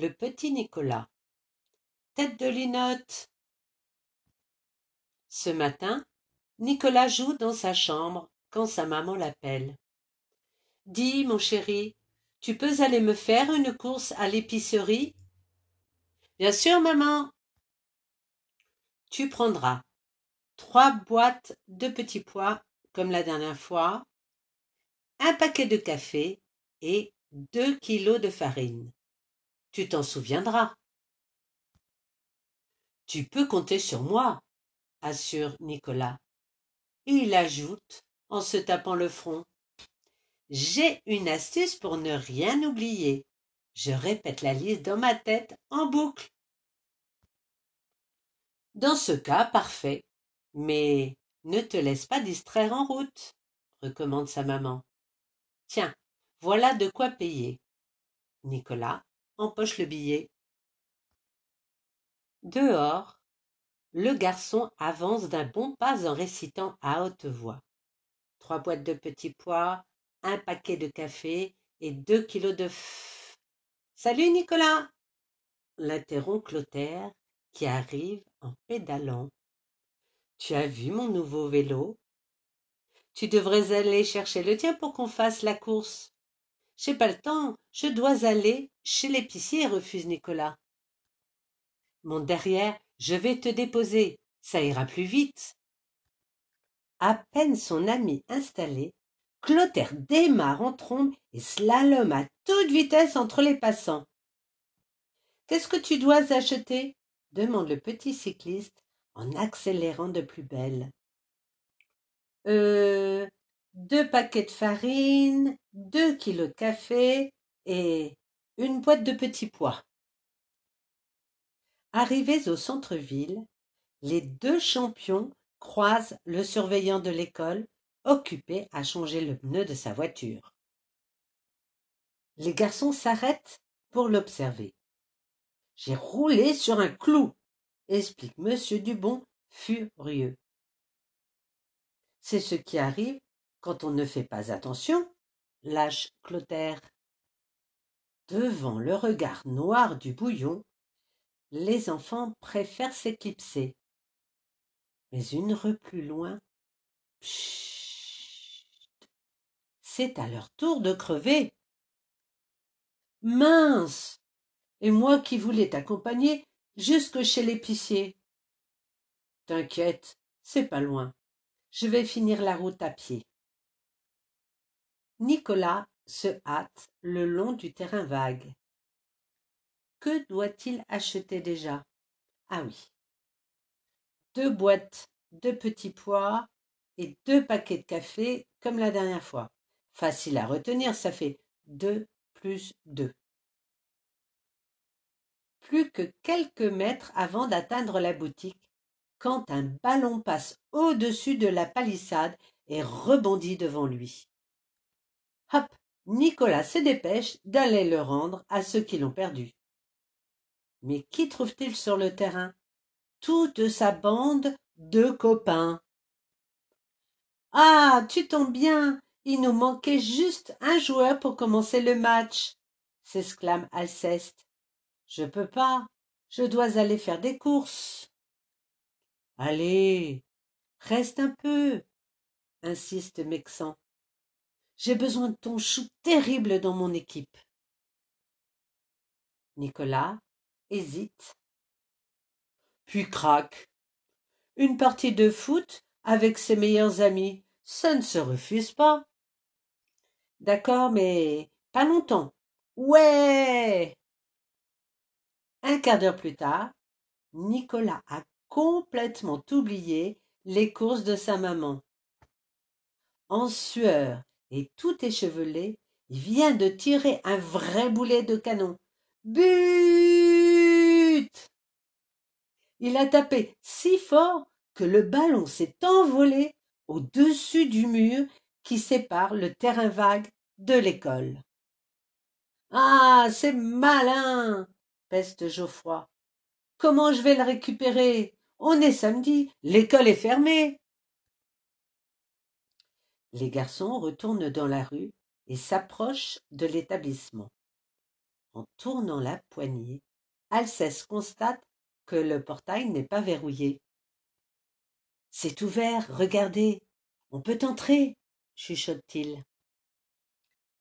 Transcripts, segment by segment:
Le petit Nicolas. Tête de linotte. Ce matin, Nicolas joue dans sa chambre quand sa maman l'appelle. Dis, mon chéri, tu peux aller me faire une course à l'épicerie? Bien sûr, maman. Tu prendras trois boîtes de petits pois comme la dernière fois, un paquet de café et deux kilos de farine. Tu t'en souviendras. Tu peux compter sur moi, assure Nicolas. Et il ajoute, en se tapant le front. J'ai une astuce pour ne rien oublier. Je répète la liste dans ma tête en boucle. Dans ce cas, parfait. Mais ne te laisse pas distraire en route, recommande sa maman. Tiens, voilà de quoi payer. Nicolas empoche le billet. Dehors, le garçon avance d'un bon pas en récitant à haute voix. Trois boîtes de petits pois, un paquet de café et deux kilos de f. Salut Nicolas l'interrompt Clotaire, qui arrive en pédalant. Tu as vu mon nouveau vélo? Tu devrais aller chercher le tien pour qu'on fasse la course. J'ai pas le temps, je dois aller chez l'épicier, refuse Nicolas. Mon derrière, je vais te déposer, ça ira plus vite. À peine son ami installé, Clotaire démarre en trombe et slalom à toute vitesse entre les passants. Qu'est-ce que tu dois acheter? demande le petit cycliste en accélérant de plus belle. Euh, deux paquets de farine, deux kilos de café et une boîte de petits pois. Arrivés au centre-ville, les deux champions croisent le surveillant de l'école, occupé à changer le pneu de sa voiture. Les garçons s'arrêtent pour l'observer. J'ai roulé sur un clou, explique monsieur Dubon, furieux. C'est ce qui arrive quand on ne fait pas attention, lâche Clotaire. Devant le regard noir du bouillon, les enfants préfèrent s'éclipser. Mais une rue plus loin, c'est à leur tour de crever. Mince Et moi qui voulais t'accompagner jusque chez l'épicier. T'inquiète, c'est pas loin. Je vais finir la route à pied. Nicolas se hâte le long du terrain vague. Que doit-il acheter déjà? Ah oui. Deux boîtes de petits pois et deux paquets de café comme la dernière fois. Facile à retenir, ça fait deux plus deux. Plus que quelques mètres avant d'atteindre la boutique, quand un ballon passe au-dessus de la palissade et rebondit devant lui. Hop Nicolas se dépêche d'aller le rendre à ceux qui l'ont perdu. Mais qui trouve-t-il sur le terrain? Toute sa bande de copains. Ah, tu tombes bien. Il nous manquait juste un joueur pour commencer le match, s'exclame Alceste. Je peux pas. Je dois aller faire des courses. Allez, reste un peu, insiste. J'ai besoin de ton chou terrible dans mon équipe. Nicolas hésite, puis craque. Une partie de foot avec ses meilleurs amis, ça ne se refuse pas. D'accord, mais pas longtemps. Ouais. Un quart d'heure plus tard, Nicolas a complètement oublié les courses de sa maman. En sueur et tout échevelé, vient de tirer un vrai boulet de canon. But Il a tapé si fort que le ballon s'est envolé au-dessus du mur qui sépare le terrain vague de l'école. Ah, c'est malin peste Geoffroy. Comment je vais le récupérer? On est samedi, l'école est fermée. Les garçons retournent dans la rue et s'approchent de l'établissement. En tournant la poignée, Alceste constate que le portail n'est pas verrouillé. C'est ouvert, regardez. On peut entrer, chuchote-t-il.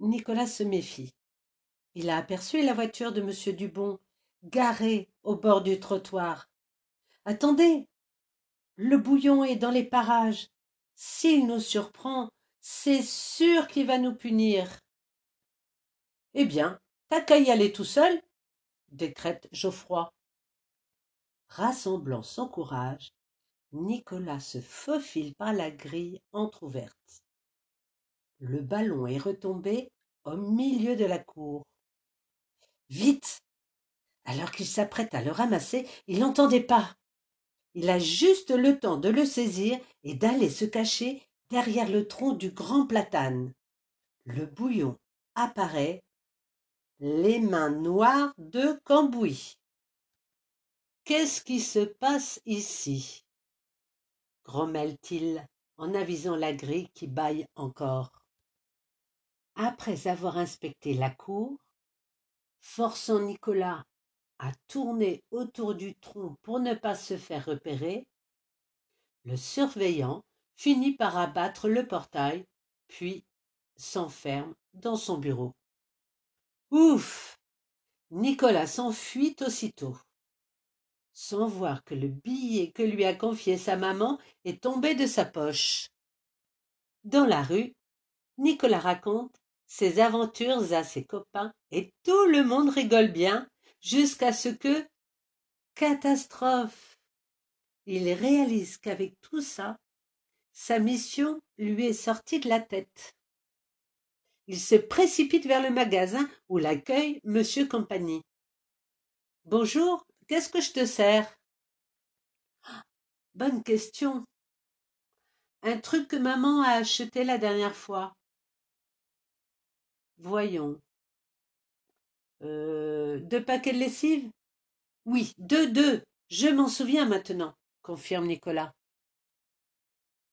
Nicolas se méfie. Il a aperçu la voiture de M. Dubon, garée au bord du trottoir. Attendez. Le bouillon est dans les parages. S'il nous surprend, c'est sûr qu'il va nous punir. Eh bien, t'as qu'à y aller tout seul, décrète Geoffroy. Rassemblant son courage, Nicolas se faufile par la grille entr'ouverte. Le ballon est retombé au milieu de la cour. Vite Alors qu'il s'apprête à le ramasser, il n'entendait pas. Il a juste le temps de le saisir et d'aller se cacher derrière le tronc du grand platane. Le bouillon apparaît, les mains noires de Cambouis. Qu'est-ce qui se passe ici? grommelle-t-il en avisant la grille qui bâille encore. Après avoir inspecté la cour, forçant Nicolas à tourner autour du tronc pour ne pas se faire repérer, le surveillant finit par abattre le portail, puis s'enferme dans son bureau. Ouf Nicolas s'enfuit aussitôt sans voir que le billet que lui a confié sa maman est tombé de sa poche. Dans la rue, Nicolas raconte ses aventures à ses copains et tout le monde rigole bien jusqu'à ce que catastrophe. Il réalise qu'avec tout ça, sa mission lui est sortie de la tête. Il se précipite vers le magasin où l'accueille Monsieur Compagnie. Bonjour, Qu'est-ce que je te sers Bonne question. Un truc que maman a acheté la dernière fois. Voyons. Euh, deux paquets de lessive? Oui, deux, deux. Je m'en souviens maintenant, confirme Nicolas.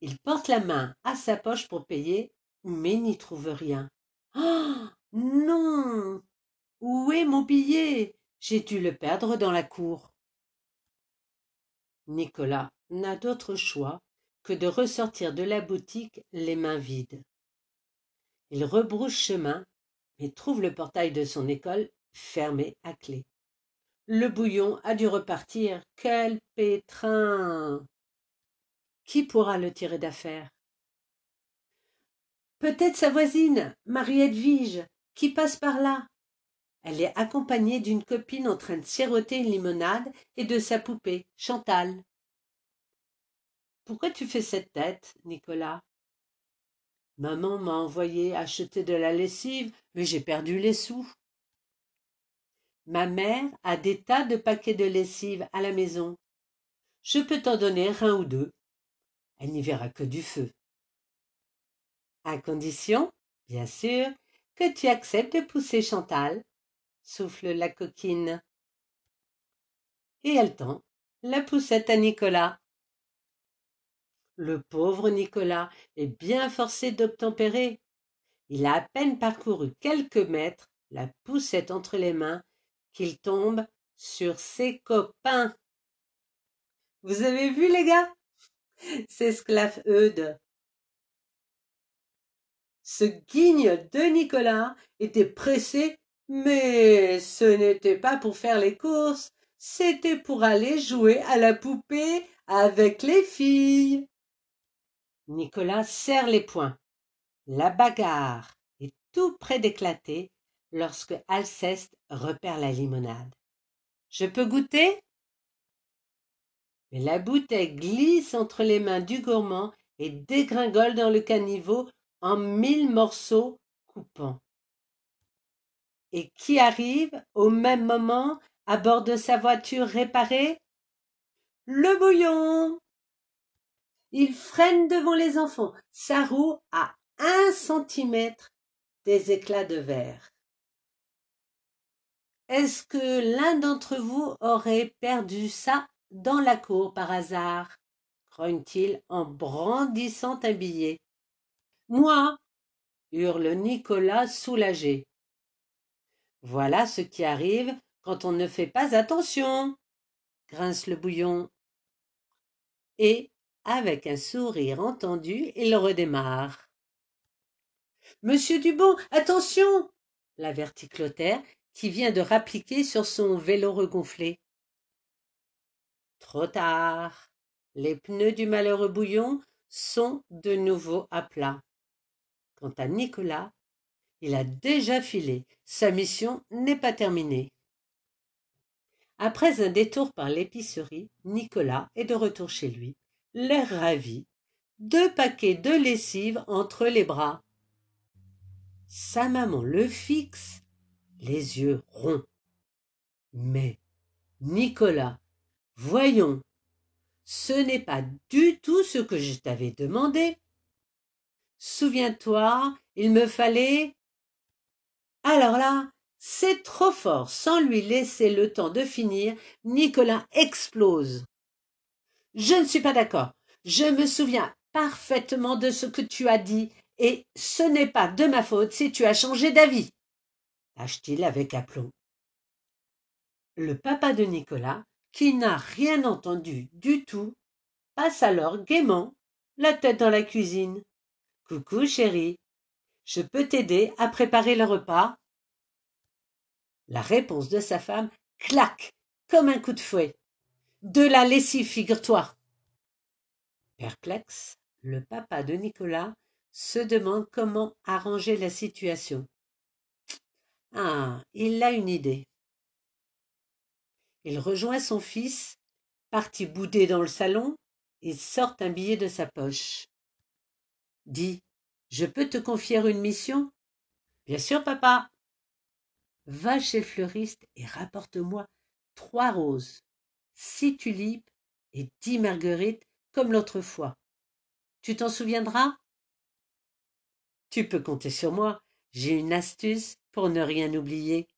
Il porte la main à sa poche pour payer, mais n'y trouve rien. Oh non Où est mon billet? J'ai dû le perdre dans la cour. Nicolas n'a d'autre choix que de ressortir de la boutique les mains vides. Il rebrousse chemin, mais trouve le portail de son école fermé à clé. Le bouillon a dû repartir. Quel pétrin Qui pourra le tirer d'affaire? Peut-être sa voisine, Marie-Edwige, qui passe par là. Elle est accompagnée d'une copine en train de siroter une limonade et de sa poupée, Chantal. Pourquoi tu fais cette tête, Nicolas? Maman m'a envoyé acheter de la lessive, mais j'ai perdu les sous. Ma mère a des tas de paquets de lessive à la maison. Je peux t'en donner un ou deux. Elle n'y verra que du feu. À condition, bien sûr, que tu acceptes de pousser Chantal souffle la coquine. Et elle tend la poussette à Nicolas. Le pauvre Nicolas est bien forcé d'obtempérer. Il a à peine parcouru quelques mètres, la poussette entre les mains, qu'il tombe sur ses copains. Vous avez vu, les gars? S'esclave Eudes. Ce guigne de Nicolas était pressé mais ce n'était pas pour faire les courses, c'était pour aller jouer à la poupée avec les filles. Nicolas serre les poings. La bagarre est tout près d'éclater lorsque Alceste repère la limonade. Je peux goûter? Mais la bouteille glisse entre les mains du gourmand et dégringole dans le caniveau en mille morceaux coupants et qui arrive au même moment à bord de sa voiture réparée? Le bouillon. Il freine devant les enfants, sa roue à un centimètre des éclats de verre. Est-ce que l'un d'entre vous aurait perdu ça dans la cour par hasard? Grogne-t-il en brandissant un billet. Moi hurle Nicolas soulagé. Voilà ce qui arrive quand on ne fait pas attention, grince le bouillon. Et, avec un sourire entendu, il redémarre. Monsieur Dubon, attention l'avertit Clotaire, qui vient de rappliquer sur son vélo regonflé. Trop tard. Les pneus du malheureux bouillon sont de nouveau à plat. Quant à Nicolas, il a déjà filé. Sa mission n'est pas terminée. Après un détour par l'épicerie, Nicolas est de retour chez lui, l'air ravi, deux paquets de lessive entre les bras. Sa maman le fixe, les yeux ronds. Mais, Nicolas, voyons, ce n'est pas du tout ce que je t'avais demandé. Souviens-toi, il me fallait. Alors là, c'est trop fort. Sans lui laisser le temps de finir, Nicolas explose. Je ne suis pas d'accord. Je me souviens parfaitement de ce que tu as dit, et ce n'est pas de ma faute si tu as changé d'avis. Lâche-t-il avec aplomb. Le papa de Nicolas, qui n'a rien entendu du tout, passe alors gaiement la tête dans la cuisine. Coucou, chérie. Je peux t'aider à préparer le repas? La réponse de sa femme claque comme un coup de fouet. De la lessive, figure-toi. Perplexe, le papa de Nicolas se demande comment arranger la situation. Ah, il a une idée. Il rejoint son fils, parti bouder dans le salon, et sort un billet de sa poche. Dis, je peux te confier une mission? Bien sûr, papa. Va chez le fleuriste et rapporte-moi trois roses, six tulipes et dix marguerites comme l'autre fois. Tu t'en souviendras? Tu peux compter sur moi. J'ai une astuce pour ne rien oublier.